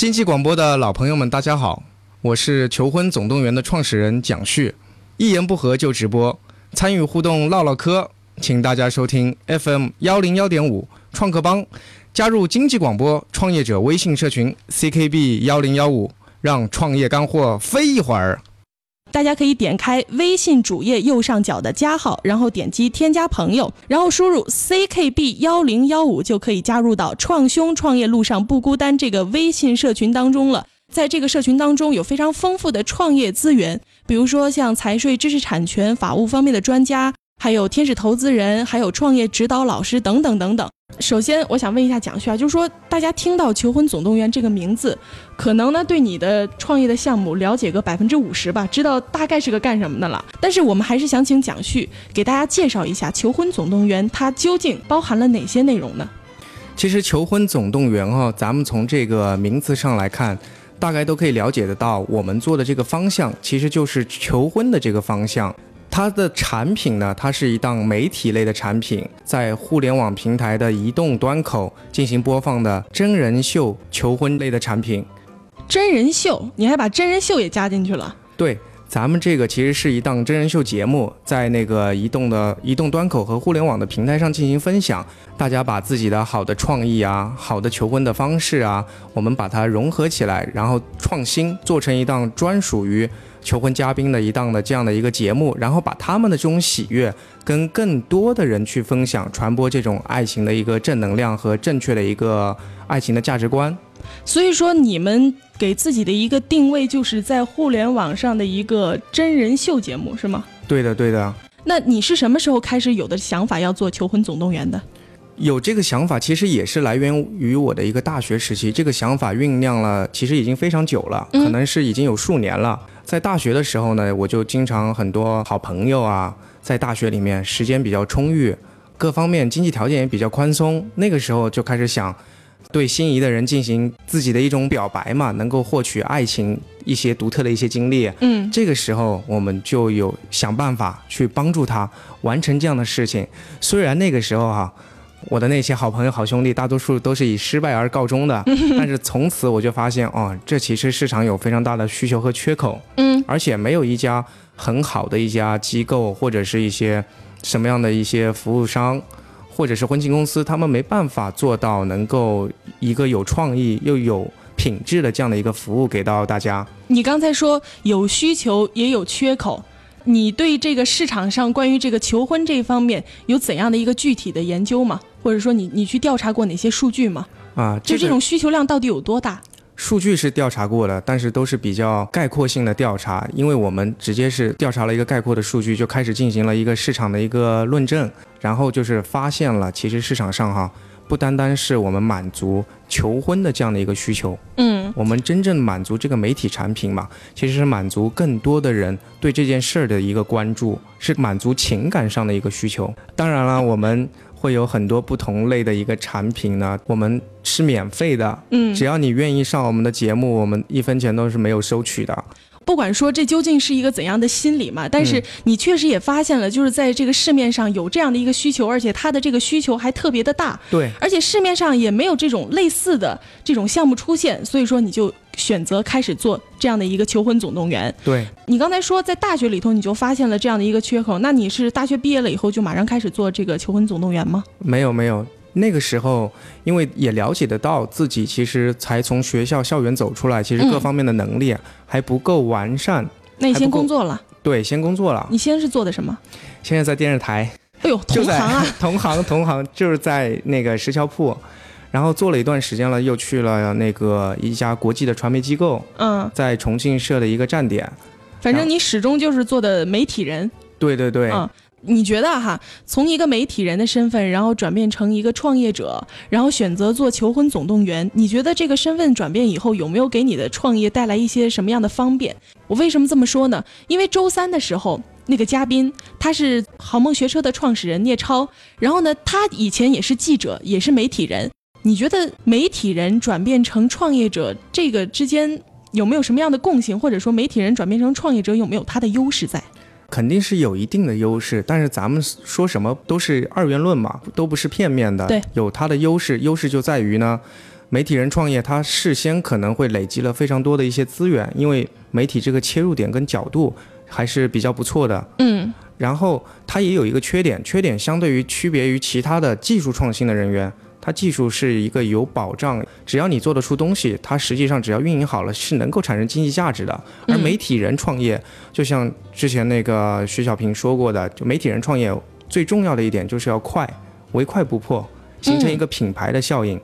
经济广播的老朋友们，大家好，我是求婚总动员的创始人蒋旭。一言不合就直播，参与互动唠唠嗑，请大家收听 FM 幺零幺点五创客帮，加入经济广播创业者微信社群 CKB 幺零幺五，让创业干货飞一会儿。大家可以点开微信主页右上角的加号，然后点击添加朋友，然后输入 CKB 幺零幺五，就可以加入到创兄创业路上不孤单这个微信社群当中了。在这个社群当中，有非常丰富的创业资源，比如说像财税、知识产权、法务方面的专家，还有天使投资人，还有创业指导老师等等等等。首先，我想问一下蒋旭啊，就是说大家听到“求婚总动员”这个名字，可能呢对你的创业的项目了解个百分之五十吧，知道大概是个干什么的了。但是我们还是想请蒋旭给大家介绍一下“求婚总动员”它究竟包含了哪些内容呢？其实“求婚总动员”哈，咱们从这个名字上来看，大概都可以了解得到，我们做的这个方向其实就是求婚的这个方向。它的产品呢，它是一档媒体类的产品，在互联网平台的移动端口进行播放的真人秀求婚类的产品。真人秀，你还把真人秀也加进去了？对，咱们这个其实是一档真人秀节目，在那个移动的移动端口和互联网的平台上进行分享。大家把自己的好的创意啊，好的求婚的方式啊，我们把它融合起来，然后创新做成一档专属于。求婚嘉宾的一档的这样的一个节目，然后把他们的这种喜悦跟更多的人去分享，传播这种爱情的一个正能量和正确的一个爱情的价值观。所以说，你们给自己的一个定位就是在互联网上的一个真人秀节目，是吗？对的，对的。那你是什么时候开始有的想法要做《求婚总动员》的？有这个想法，其实也是来源于我的一个大学时期。这个想法酝酿了，其实已经非常久了，可能是已经有数年了。在大学的时候呢，我就经常很多好朋友啊，在大学里面时间比较充裕，各方面经济条件也比较宽松。那个时候就开始想，对心仪的人进行自己的一种表白嘛，能够获取爱情一些独特的一些经历。嗯，这个时候我们就有想办法去帮助他完成这样的事情。虽然那个时候哈。我的那些好朋友、好兄弟，大多数都是以失败而告终的。但是从此我就发现，哦，这其实市场有非常大的需求和缺口。嗯，而且没有一家很好的一家机构，或者是一些什么样的一些服务商，或者是婚庆公司，他们没办法做到能够一个有创意又有品质的这样的一个服务给到大家。你刚才说有需求也有缺口。你对这个市场上关于这个求婚这一方面有怎样的一个具体的研究吗？或者说你你去调查过哪些数据吗？啊，就这种需求量到底有多大？数据是调查过的，但是都是比较概括性的调查，因为我们直接是调查了一个概括的数据，就开始进行了一个市场的一个论证，然后就是发现了其实市场上哈。不单单是我们满足求婚的这样的一个需求，嗯，我们真正满足这个媒体产品嘛，其实是满足更多的人对这件事儿的一个关注，是满足情感上的一个需求。当然了，我们会有很多不同类的一个产品呢，我们是免费的，嗯，只要你愿意上我们的节目，我们一分钱都是没有收取的。不管说这究竟是一个怎样的心理嘛，但是你确实也发现了，就是在这个市面上有这样的一个需求，而且它的这个需求还特别的大。对，而且市面上也没有这种类似的这种项目出现，所以说你就选择开始做这样的一个求婚总动员。对，你刚才说在大学里头你就发现了这样的一个缺口，那你是大学毕业了以后就马上开始做这个求婚总动员吗？没有，没有。那个时候，因为也了解得到自己其实才从学校校园走出来，其实各方面的能力还不够完善。那你先工作了？对，先工作了。你先是做的什么？现在在电视台。哎呦，同行啊！同行，同行，就是在那个石桥铺，然后做了一段时间了，又去了那个一家国际的传媒机构。嗯，在重庆设的一个站点。反正你始终就是做的媒体人。对对对。嗯。你觉得哈，从一个媒体人的身份，然后转变成一个创业者，然后选择做求婚总动员，你觉得这个身份转变以后有没有给你的创业带来一些什么样的方便？我为什么这么说呢？因为周三的时候那个嘉宾他是好梦学车的创始人聂超，然后呢，他以前也是记者，也是媒体人。你觉得媒体人转变成创业者这个之间有没有什么样的共性，或者说媒体人转变成创业者有没有他的优势在？肯定是有一定的优势，但是咱们说什么都是二元论嘛，都不是片面的。对，有它的优势，优势就在于呢，媒体人创业，他事先可能会累积了非常多的一些资源，因为媒体这个切入点跟角度还是比较不错的。嗯然后它也有一个缺点，缺点相对于区别于其他的技术创新的人员，它技术是一个有保障，只要你做得出东西，它实际上只要运营好了是能够产生经济价值的。而嗯媒体人创业，就像之前那个徐小平说过的，就媒体人创业最重要的一点就是要快，唯快不破，形成一个品牌的效应。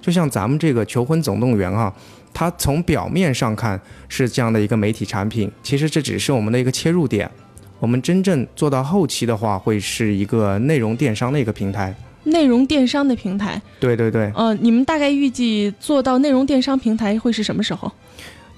就像咱们这个《求婚总动员》啊，它从表面上看是这样的一个媒体产品，其实这只是我们的一个切入点。我们真正做到后期的话，会是一个内容电商的一个平台。内容电商的平台，对对对，呃，你们大概预计做到内容电商平台会是什么时候？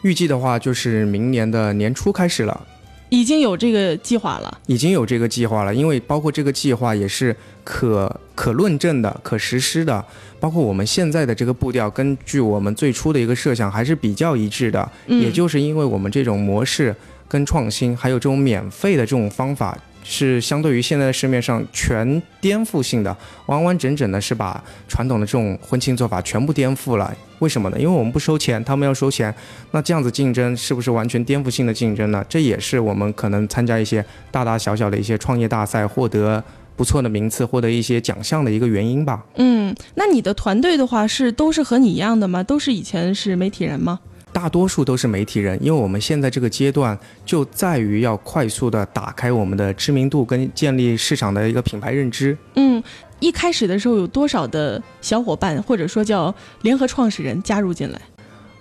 预计的话就是明年的年初开始了，已经有这个计划了。已经有这个计划了。因为包括这个计划也是可可论证的、可实施的，包括我们现在的这个步调，根据我们最初的一个设想还是比较一致的。嗯，也就是因为我们这种模式跟创新，还有这种免费的这种方法，是相对于现在的市面上全颠覆性的，完完整整的是把传统的这种婚庆做法全部颠覆了。为什么呢？因为我们不收钱，他们要收钱，那这样子竞争是不是完全颠覆性的竞争呢？这也是我们可能参加一些大大小小的一些创业大赛，获得不错的名次，获得一些奖项的一个原因吧。嗯，那你的团队的话是都是和你一样的吗？都是以前是媒体人吗？大多数都是媒体人，因为我们现在这个阶段就在于要快速的打开我们的知名度跟建立市场的一个品牌认知。嗯，一开始的时候有多少的小伙伴或者说叫联合创始人加入进来？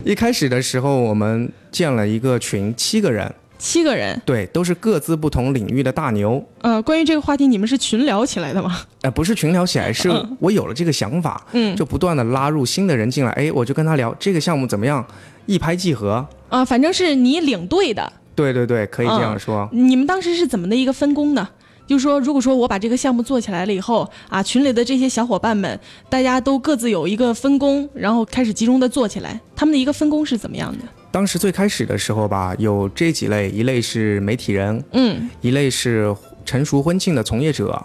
一开始的时候，我们建了一个群，七个人，七个人。对，都是各自不同领域的大牛。呃，关于这个话题，你们是群聊起来的吗？呃，不是群聊起来，是嗯我有了这个想法，嗯，就不断的拉入新的人进来，哎，我就跟他聊这个项目怎么样，一拍即合。啊，反正是你领队的。对对对，可以这样说。你们当时是怎么的一个分工呢？就是说，如果说我把这个项目做起来了以后啊，群里的这些小伙伴们，大家都各自有一个分工，然后开始集中的做起来，他们的一个分工是怎么样的？当时最开始的时候吧，有这几类，一类是媒体人，嗯一类是成熟婚庆的从业者，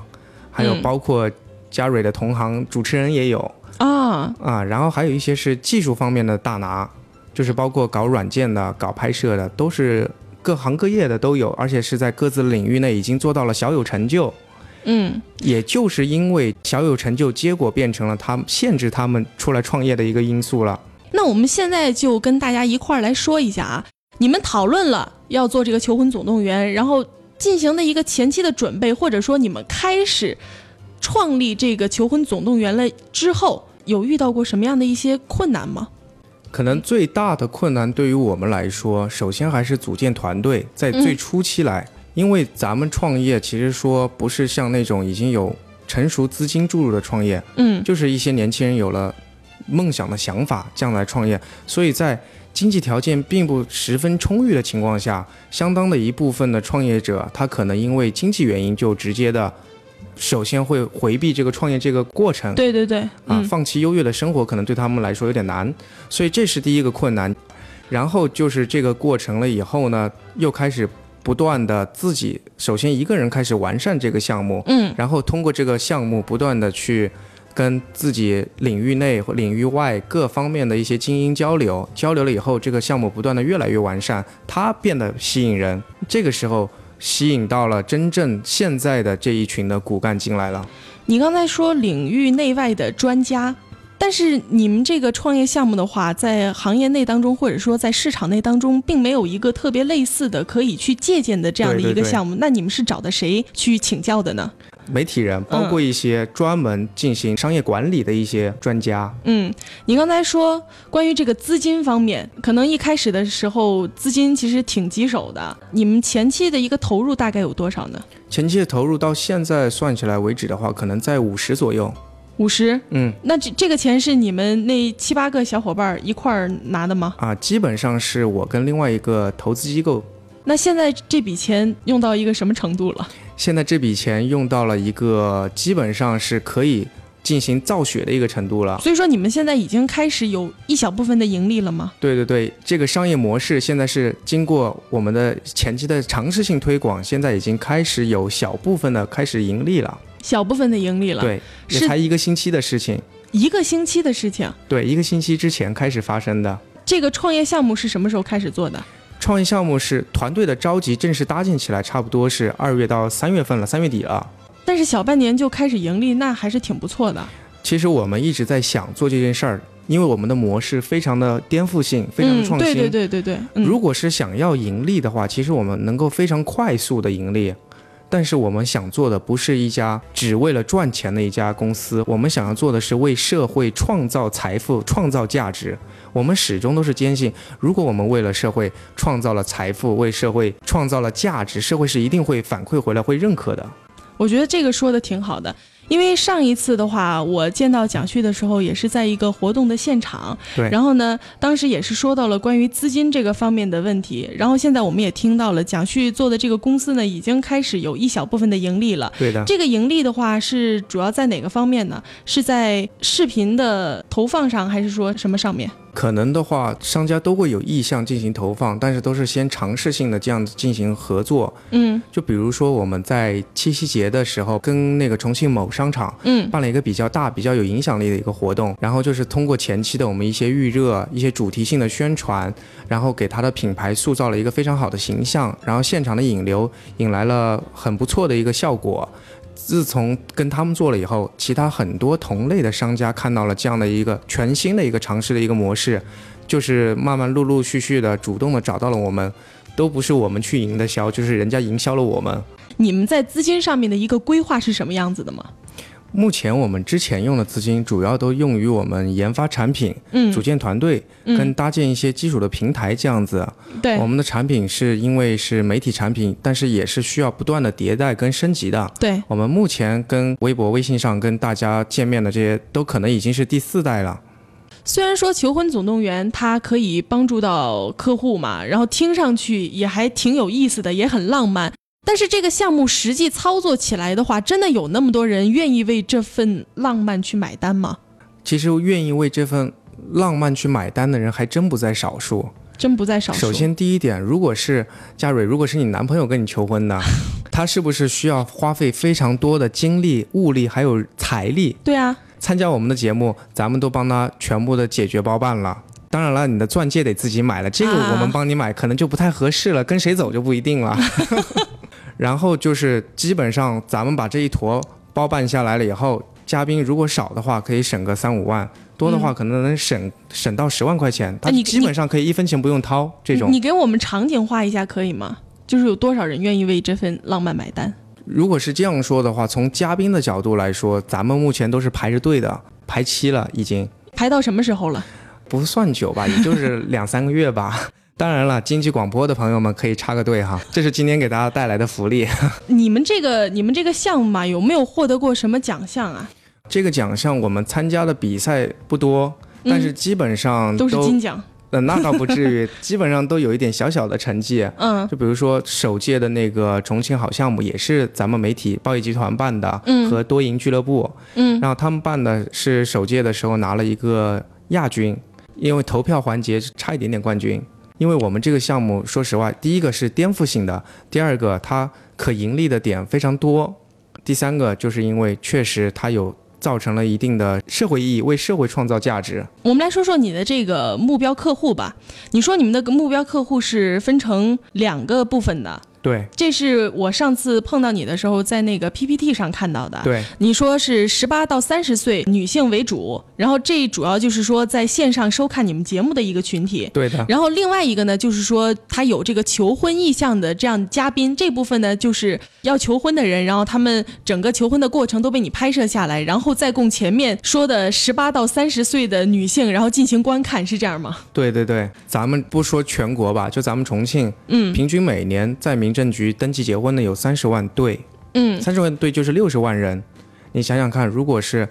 还有嗯包括嘉蕊的同行主持人也有啊，啊，然后还有一些是技术方面的大拿，就是包括搞软件的、搞拍摄的，都是各行各业的都有，而且是在各自领域内已经做到了小有成就。嗯也就是因为小有成就，结果变成了他们限制他们出来创业的一个因素了。那我们现在就跟大家一块儿来说一下啊，你们讨论了要做这个求婚总动员，然后进行的一个前期的准备，或者说你们开始创立这个求婚总动员了之后，有遇到过什么样的一些困难吗？可能最大的困难对于我们来说，首先还是组建团队，在最初期来，因为咱们创业其实说不是像那种已经有成熟资金注入的创业，嗯就是一些年轻人有了梦想的想法，这样来创业，所以在经济条件并不十分充裕的情况下，相当的一部分的创业者，他可能因为经济原因就直接的，首先会回避这个创业这个过程，对对对，啊，嗯。放弃优越的生活可能对他们来说有点难，所以这是第一个困难。然后就是这个过程了以后呢，又开始不断的自己首先一个人开始完善这个项目，嗯。然后通过这个项目不断的去跟自己领域内或领域外各方面的一些精英交流，交流了以后，这个项目不断的越来越完善，它变得吸引人。这个时候吸引到了真正现在的这一群的骨干进来了。你刚才说领域内外的专家，但是你们这个创业项目的话，在行业内当中，或者说在市场内当中，并没有一个特别类似的可以去借鉴的这样的一个项目。那你们是找的谁去请教的呢？媒体人，包括一些专门进行商业管理的一些专家，嗯，你刚才说关于这个资金方面，可能一开始的时候资金其实挺棘手的。你们前期的一个投入大概有多少呢？前期的投入到现在算起来为止的话，可能在五十左右。五十。嗯那这这个钱是你们那七八个小伙伴一块儿拿的吗？啊，基本上是我跟另外一个投资机构，那现在这笔钱用到一个什么程度了？现在这笔钱用到了一个基本上是可以进行造血的一个程度了。所以说你们现在已经开始有一小部分的盈利了吗？对对对，这个商业模式现在是经过我们的前期的尝试性推广，现在已经开始有小部分的开始盈利了。小部分的盈利了。，对，也是才一个星期的事情。一个星期的事情。对，一个星期之前开始发生的。这个创业项目是什么时候开始做的？创业项目是团队的召集正式搭建起来，差不多是二月到三月份了，三月底了。但是小半年就开始盈利，那还是挺不错的。其实我们一直在想做这件事儿，因为我们的模式非常的颠覆性，非常的创新。嗯、对对对对对。嗯、如果是想要盈利的话，其实我们能够非常快速的盈利。但是我们想做的不是一家只为了赚钱的一家公司，我们想要做的是为社会创造财富、创造价值。我们始终都是坚信，如果我们为了社会创造了财富，为社会创造了价值，社会是一定会反馈回来、会认可的。我觉得这个说的挺好的。因为上一次的话，我见到蒋旭的时候，也是在一个活动的现场。对。然后呢，当时也是说到了关于资金这个方面的问题。然后现在我们也听到了，蒋旭做的这个公司呢，已经开始有一小部分的盈利了。对的。这个盈利的话，是主要在哪个方面呢？是在视频的投放上，还是说什么上面？可能的话，商家都会有意向进行投放，但是都是先尝试性的这样子进行合作。嗯。就比如说我们在七夕节的时候，跟那个重庆某商场，嗯，办了一个比较大、比较有影响力的一个活动，然后就是通过前期的我们一些预热、一些主题性的宣传，然后给它的品牌塑造了一个非常好的形象，然后现场的引流引来了很不错的一个效果。自从跟他们做了以后，其他很多同类的商家看到了这样的一个全新的一个尝试的一个模式，就是慢慢陆陆续续的主动的找到了我们，都不是我们去营的销，就是人家营销了我们。你们在资金上面的一个规划是什么样子的吗？目前我们之前用的资金主要都用于我们研发产品、嗯组建团队、嗯跟搭建一些基础的平台这样子。对我们的产品是因为是媒体产品，但是也是需要不断的迭代跟升级的。对，我们目前跟微博、微信上跟大家见面的这些，都可能已经是第四代了。虽然说《求婚总动员》它可以帮助到客户嘛，然后听上去也还挺有意思的，也很浪漫。但是这个项目实际操作起来的话，真的有那么多人愿意为这份浪漫去买单吗？其实愿意为这份浪漫去买单的人还真不在少数。真不在少数。首，先第一点，如果是嘉蕊，如果是你男朋友跟你求婚的，他是不是需要花费非常多的精力、物力还有财力对啊，参加我们的节目？咱们都帮他全部的解决包办了。当然了，你的钻戒得自己买了，这个啊我们帮你买可能就不太合适了，跟谁走就不一定了。然后就是基本上咱们把这一坨包办下来了以后，嘉宾如果少的话可以省个三五万，多的话可能能省、省到十万块钱，他基本上可以一分钱不用掏这种你。你给我们场景化一下可以吗？就是有多少人愿意为这份浪漫买单？如果是这样说的话，从嘉宾的角度来说，咱们目前都是排着队的，排期了已经，排到什么时候了？不算久吧，也就是两三个月吧。当然了，经济广播的朋友们可以插个队哈，这是今天给大家带来的福利。你们这个你们这个项目嘛，有没有获得过什么奖项啊？这个奖项我们参加的比赛不多，但是基本上嗯都是金奖。呃，那倒不至于，基本上都有一点小小的成绩。嗯就比如说首届的那个重庆好项目，也是咱们媒体报业集团办的，嗯和多赢俱乐部，嗯然后他们办的是首届的时候拿了一个亚军，因为投票环节差一点点冠军。因为我们这个项目，说实话，第一个是颠覆性的，第二个它可盈利的点非常多，第三个就是因为确实它有造成了一定的社会意义，为社会创造价值。我们来说说你的这个目标客户吧。你说你们的目标客户是分成两个部分的，对这是我上次碰到你的时候在那个 PPT 上看到的。对你说是十八到三十岁女性为主，然后这主要就是说在线上收看你们节目的一个群体。对的，然后另外一个呢，就是说他有这个求婚意向的这样嘉宾，这部分呢就是要求婚的人，然后他们整个求婚的过程都被你拍摄下来，然后再供前面说的十八到三十岁的女性，然后进行观看，是这样吗？对对对，咱们不说全国吧，就咱们重庆，嗯平均每年在民政局登记结婚的有三十万对，嗯，三十万对就是六十万人。你想想看，如果是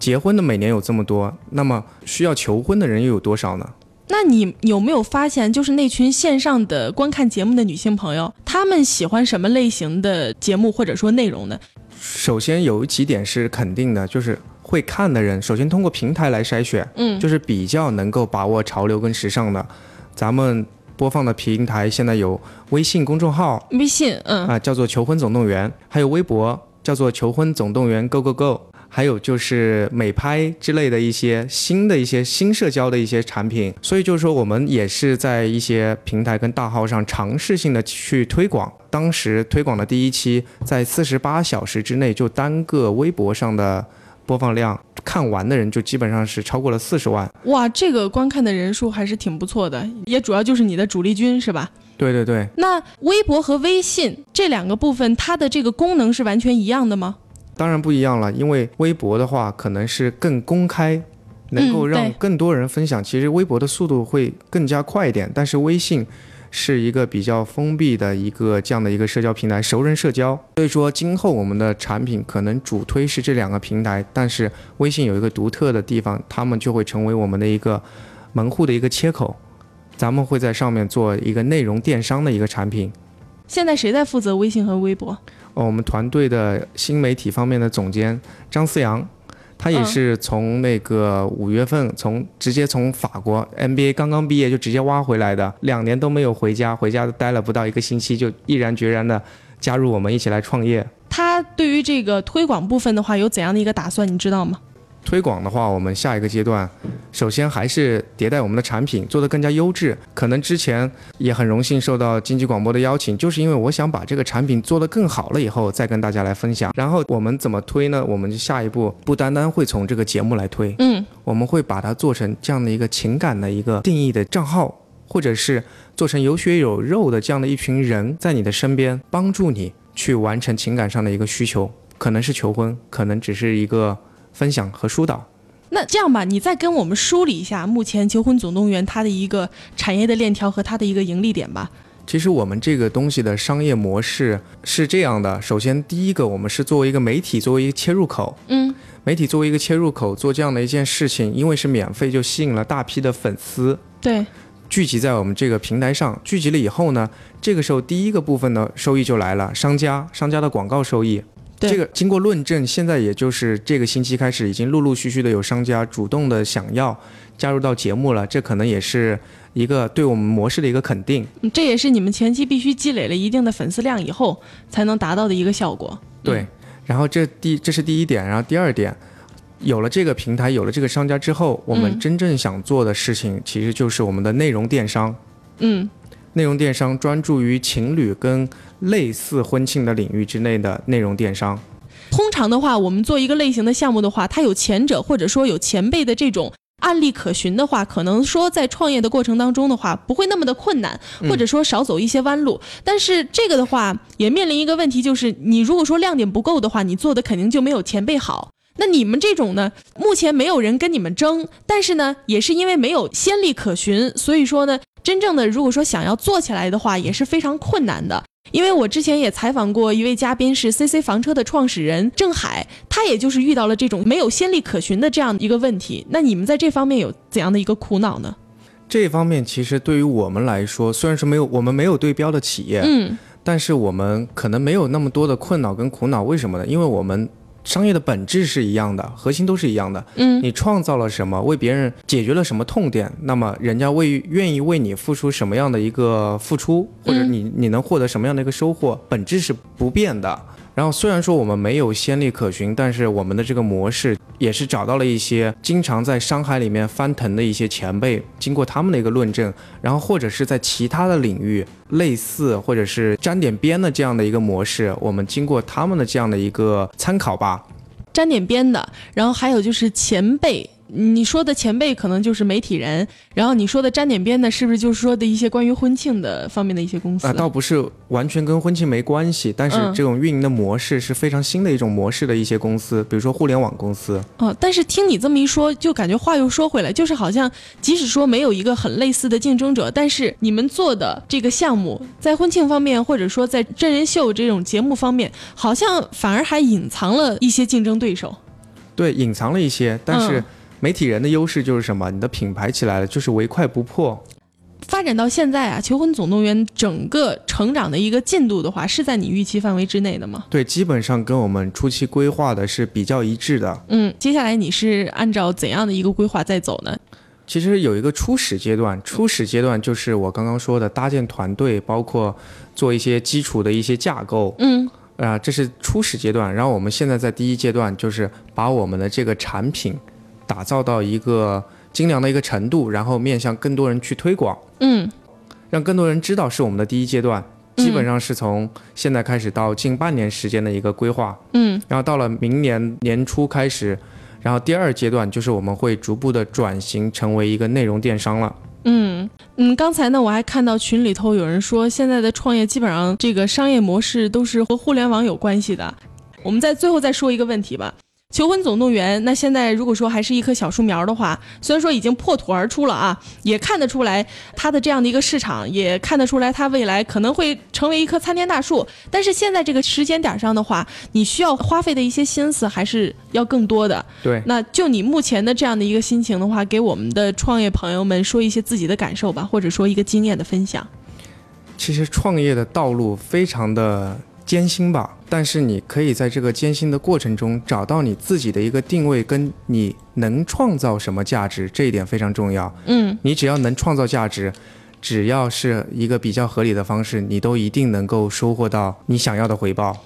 结婚的每年有这么多，那么需要求婚的人又有多少呢？那你有没有发现，就是那群线上的观看节目的女性朋友，她们喜欢什么类型的节目或者说内容呢？首先有几点是肯定的，就是会看的人，首先通过平台来筛选，嗯就是比较能够把握潮流跟时尚的。咱们播放的平台现在有微信公众号微信，嗯啊、叫做“求婚总动员”，还有微博叫做“求婚总动员 Go Go Go”，还有就是美拍之类的一些新的一些新社交的一些产品。所以就是说，我们也是在一些平台跟大号上尝试性的去推广。当时推广的第一期，在四十八小时之内，就单个微博上的播放量，看完的人就基本上是超过了四十万。哇，这个观看的人数还是挺不错的，也主要就是你的主力军是吧？对对对。那微博和微信这两个部分，它的这个功能是完全一样的吗？当然不一样了，因为微博的话可能是更公开，能够让更多人分享。其实微博的速度会更加快一点，但是微信是一个比较封闭的一个这样的一个社交平台，熟人社交。所以说，今后我们的产品可能主推是这两个平台，但是微信有一个独特的地方，他们就会成为我们的一个门户的一个切口，咱们会在上面做一个内容电商的一个产品。现在谁在负责微信和微博？哦，我们团队的新媒体方面的总监张思阳，他也是从那个五月份从直接从法国 MBA 刚刚毕业就直接挖回来的，两年都没有回家，回家待了不到一个星期就毅然决然的加入我们一起来创业。他对于这个推广部分的话有怎样的一个打算，你知道吗？推广的话，我们下一个阶段，首先还是迭代我们的产品，做得更加优质。可能之前也很荣幸受到经济广播的邀请，就是因为我想把这个产品做得更好了以后，再跟大家来分享。然后我们怎么推呢？我们就下一步不单单会从这个节目来推，嗯，我们会把它做成这样的一个情感的一个定义的账号，或者是做成有血有肉的这样的一群人，在你的身边帮助你去完成情感上的一个需求，可能是求婚，可能只是一个。分享和疏导，那这样吧，你再跟我们梳理一下目前求婚总动员它的一个产业的链条和它的一个盈利点吧。其实我们这个东西的商业模式是这样的：首先，第一个，我们是作为一个媒体，作为一个切入口，嗯，媒体作为一个切入口做这样的一件事情，因为是免费，就吸引了大批的粉丝，对，聚集在我们这个平台上。聚集了以后呢，这个时候第一个部分的收益就来了，商家，商家的广告收益。这个经过论证，现在也就是这个星期开始，已经陆陆续续的有商家主动的想要加入到节目了。这可能也是一个对我们模式的一个肯定。这也是你们前期必须积累了一定的粉丝量以后才能达到的一个效果。对，然后这第这是第一点，然后第二点，有了这个平台，有了这个商家之后，我们真正想做的事情其实就是我们的内容电商。嗯。内容电商专注于情侣跟类似婚庆的领域之内的内容电商。通常的话，我们做一个类型的项目的话，它有前者或者说有前辈的这种案例可循的话，可能说在创业的过程当中的话，不会那么的困难，或者说少走一些弯路。但是这个的话，也面临一个问题，就是你如果说亮点不够的话，你做的肯定就没有前辈好。那你们这种呢，目前没有人跟你们争，但是呢，也是因为没有先例可循，所以说呢。真正的，如果说想要做起来的话，也是非常困难的。因为我之前也采访过一位嘉宾，是 CC 房车的创始人郑海，他也就是遇到了这种没有先例可循的这样一个问题。那你们在这方面有怎样的一个苦恼呢？这方面其实对于我们来说，虽然说没有我们没有对标的企业，嗯，但是我们可能没有那么多的困扰跟苦恼。为什么呢？因为我们。商业的本质是一样的，核心都是一样的。嗯，你创造了什么，为别人解决了什么痛点，那么人家为愿意为你付出什么样的一个付出，或者你你能获得什么样的一个收获，本质是不变的。然后虽然说我们没有先例可循，但是我们的这个模式也是找到了一些经常在商海里面翻腾的一些前辈，经过他们的一个论证，然后或者是在其他的领域类似或者是沾点边的这样的一个模式，我们经过他们的这样的一个参考吧，沾点边的，然后还有就是前辈。你说的前辈可能就是媒体人，然后你说的沾点边的，是不是就是说的一些关于婚庆的方面的一些公司？啊，倒不是完全跟婚庆没关系，但是这种运营的模式是非常新的一种模式的一些公司，比如说互联网公司。哦，但是听你这么一说，就感觉话又说回来，就是好像即使说没有一个很类似的竞争者，但是你们做的这个项目在婚庆方面，或者说在真人秀这种节目方面，好像反而还隐藏了一些竞争对手。对，隐藏了一些，但是。媒体人的优势就是什么？你的品牌起来了，就是唯快不破。发展到现在啊，《求婚总动员》整个成长的一个进度的话，是在你预期范围之内的吗？对，基本上跟我们初期规划的是比较一致的。嗯，接下来你是按照怎样的一个规划在走呢？其实有一个初始阶段，初始阶段就是我刚刚说的搭建团队，包括做一些基础的一些架构。嗯。啊、这是初始阶段。然后我们现在在第一阶段，就是把我们的这个产品打造到一个精良的一个程度，然后面向更多人去推广，嗯让更多人知道是我们的第一阶段。基本上是从现在开始到近半年时间的一个规划，嗯然后到了明年年初开始，然后第二阶段就是我们会逐步的转型成为一个内容电商了。嗯嗯，刚才呢我还看到群里头有人说，现在的创业基本上这个商业模式都是和互联网有关系的。我们在最后再说一个问题吧。求婚总动员，那现在如果说还是一棵小树苗的话，虽然说已经破土而出了啊，也看得出来它的这样的一个市场，也看得出来它未来可能会成为一棵参天大树。但是现在这个时间点上的话，你需要花费的一些心思还是要更多的。对，那就你目前的这样的一个心情的话，给我们的创业朋友们说一些自己的感受吧，或者说一个经验的分享。其实创业的道路非常的艰辛吧，但是你可以在这个艰辛的过程中找到你自己的一个定位，跟你能创造什么价值，这一点非常重要。嗯你只要能创造价值，只要是一个比较合理的方式，你都一定能够收获到你想要的回报。